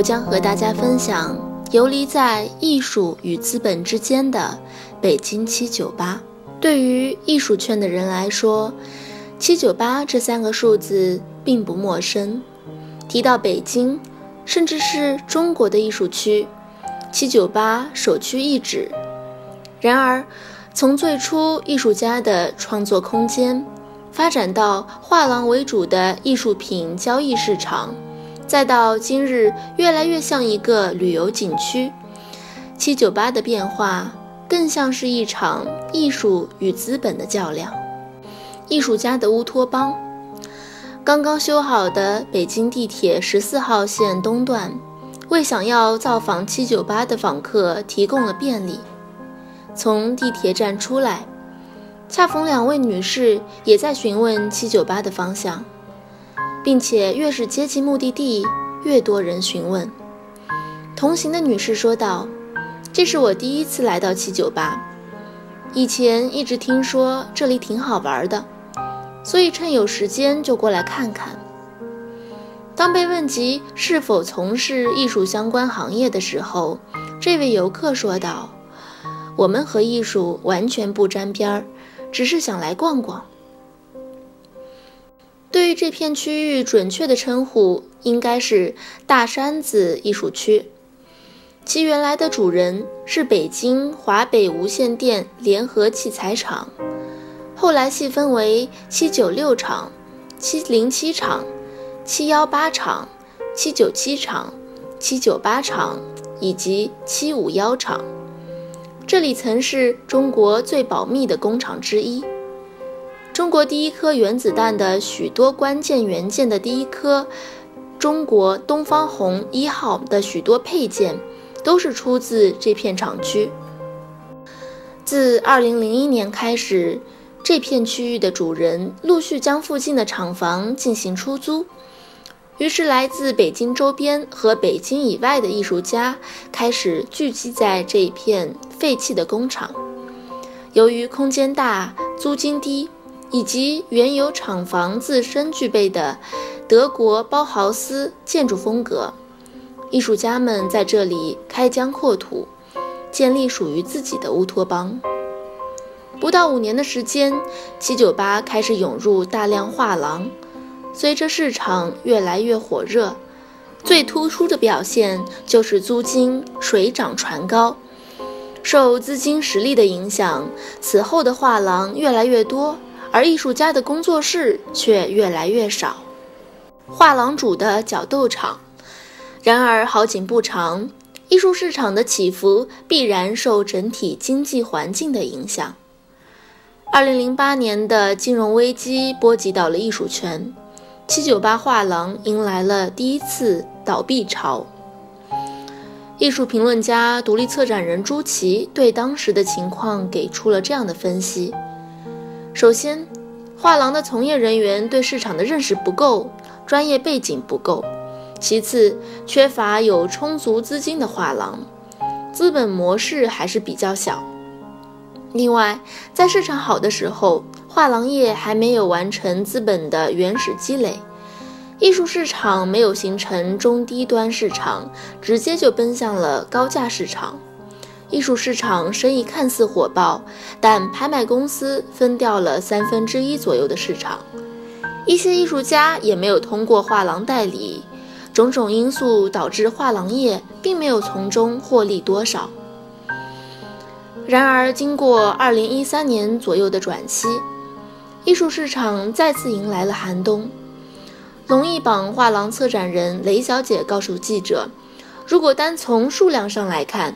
我将和大家分享游离在艺术与资本之间的北京七九八。对于艺术圈的人来说，七九八这三个数字并不陌生。提到北京，甚至是中国的艺术区，七九八首屈一指。然而，从最初艺术家的创作空间，发展到画廊为主的艺术品交易市场。再到今日，越来越像一个旅游景区。七九八的变化，更像是一场艺术与资本的较量。艺术家的乌托邦。刚刚修好的北京地铁十四号线东段，为想要造访七九八的访客提供了便利。从地铁站出来，恰逢两位女士也在询问七九八的方向。并且越是接近目的地，越多人询问。同行的女士说道：“这是我第一次来到七九八，以前一直听说这里挺好玩的，所以趁有时间就过来看看。”当被问及是否从事艺术相关行业的时候，这位游客说道：“我们和艺术完全不沾边儿，只是想来逛逛。”对于这片区域，准确的称呼应该是大山子艺术区。其原来的主人是北京华北无线电联合器材厂，后来细分为七九六厂、七零七厂、七幺八厂、七九七厂、七九八厂以及七五幺厂。这里曾是中国最保密的工厂之一。中国第一颗原子弹的许多关键元件的第一颗，中国东方红一号的许多配件，都是出自这片厂区。自2001年开始，这片区域的主人陆续将附近的厂房进行出租，于是来自北京周边和北京以外的艺术家开始聚集在这一片废弃的工厂。由于空间大，租金低。以及原有厂房自身具备的德国包豪斯建筑风格，艺术家们在这里开疆扩土，建立属于自己的乌托邦。不到五年的时间，七九八开始涌入大量画廊。随着市场越来越火热，最突出的表现就是租金水涨船高。受资金实力的影响，此后的画廊越来越多。而艺术家的工作室却越来越少，画廊主的角斗场。然而好景不长，艺术市场的起伏必然受整体经济环境的影响。二零零八年的金融危机波及到了艺术圈，七九八画廊迎来了第一次倒闭潮。艺术评论家、独立策展人朱琦对当时的情况给出了这样的分析。首先，画廊的从业人员对市场的认识不够，专业背景不够；其次，缺乏有充足资金的画廊，资本模式还是比较小。另外，在市场好的时候，画廊业还没有完成资本的原始积累，艺术市场没有形成中低端市场，直接就奔向了高价市场。艺术市场生意看似火爆，但拍卖公司分掉了三分之一左右的市场，一些艺术家也没有通过画廊代理，种种因素导致画廊业并没有从中获利多少。然而，经过二零一三年左右的转期，艺术市场再次迎来了寒冬。龙艺榜画廊策展人雷小姐告诉记者。如果单从数量上来看，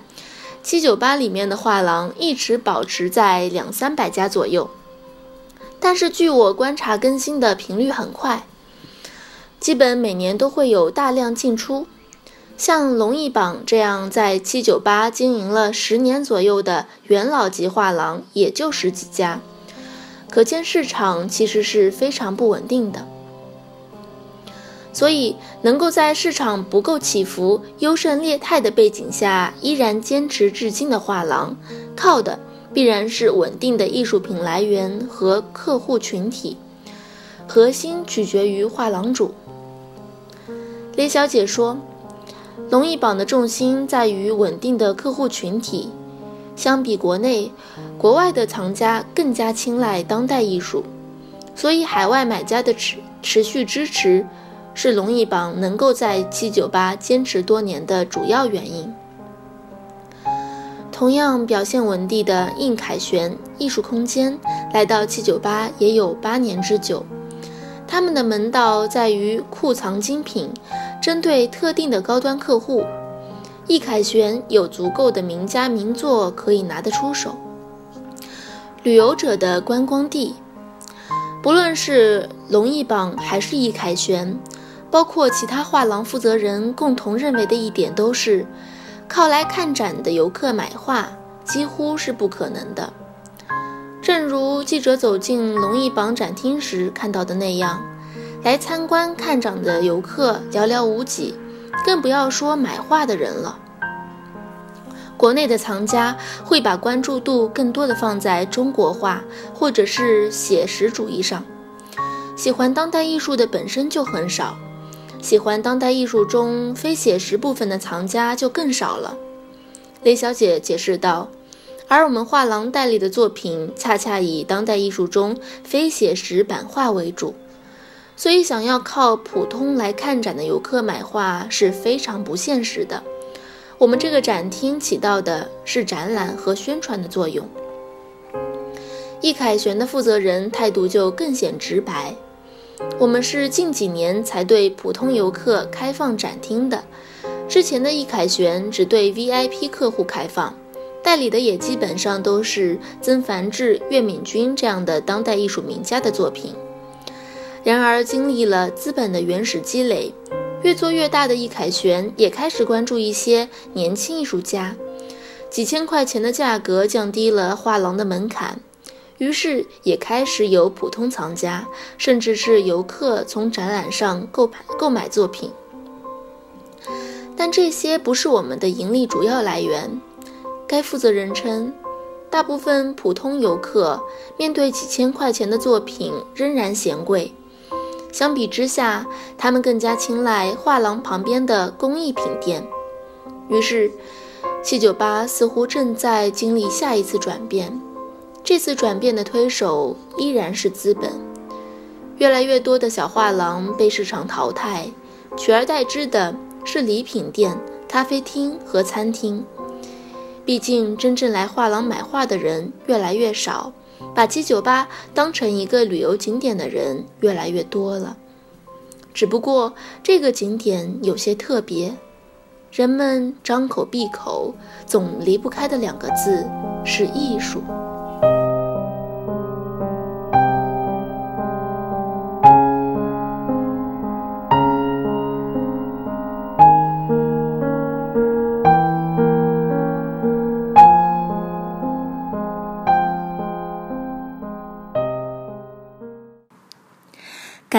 七九八里面的画廊一直保持在两三百家左右。但是据我观察，更新的频率很快，基本每年都会有大量进出。像龙艺榜这样在七九八经营了十年左右的元老级画廊，也就十几家，可见市场其实是非常不稳定的。所以，能够在市场不够起伏、优胜劣汰的背景下依然坚持至今的画廊，靠的必然是稳定的艺术品来源和客户群体，核心取决于画廊主。雷小姐说。龙艺榜的重心在于稳定的客户群体，相比国内，国外的藏家更加青睐当代艺术，所以海外买家的持持续支持是龙艺榜能够在七九八坚持多年的主要原因。同样表现稳定的应凯旋艺术空间来到七九八也有八年之久，他们的门道在于库藏精品。针对特定的高端客户，易凯旋有足够的名家名作可以拿得出手。旅游者的观光地，不论是龙艺榜还是易凯旋，包括其他画廊负责人共同认为的一点都是，靠来看展的游客买画几乎是不可能的。正如记者走进龙艺榜展厅时看到的那样。来参观看展的游客寥寥无几，更不要说买画的人了。国内的藏家会把关注度更多的放在中国画或者是写实主义上，喜欢当代艺术的本身就很少，喜欢当代艺术中非写实部分的藏家就更少了。雷小姐解释道：“而我们画廊代理的作品，恰恰以当代艺术中非写实版画为主。”所以，想要靠普通来看展的游客买画是非常不现实的。我们这个展厅起到的是展览和宣传的作用。易凯旋的负责人态度就更显直白：我们是近几年才对普通游客开放展厅的，之前的易凯旋只对 VIP 客户开放，代理的也基本上都是曾梵志、岳敏君这样的当代艺术名家的作品。然而，经历了资本的原始积累，越做越大的易凯旋也开始关注一些年轻艺术家。几千块钱的价格降低了画廊的门槛，于是也开始有普通藏家，甚至是游客从展览上购买购买作品。但这些不是我们的盈利主要来源。该负责人称，大部分普通游客面对几千块钱的作品仍然嫌贵。相比之下，他们更加青睐画廊旁边的工艺品店。于是，七九八似乎正在经历下一次转变。这次转变的推手依然是资本。越来越多的小画廊被市场淘汰，取而代之的是礼品店、咖啡厅和餐厅。毕竟，真正来画廊买画的人越来越少。把七九八当成一个旅游景点的人越来越多了，只不过这个景点有些特别，人们张口闭口总离不开的两个字是艺术。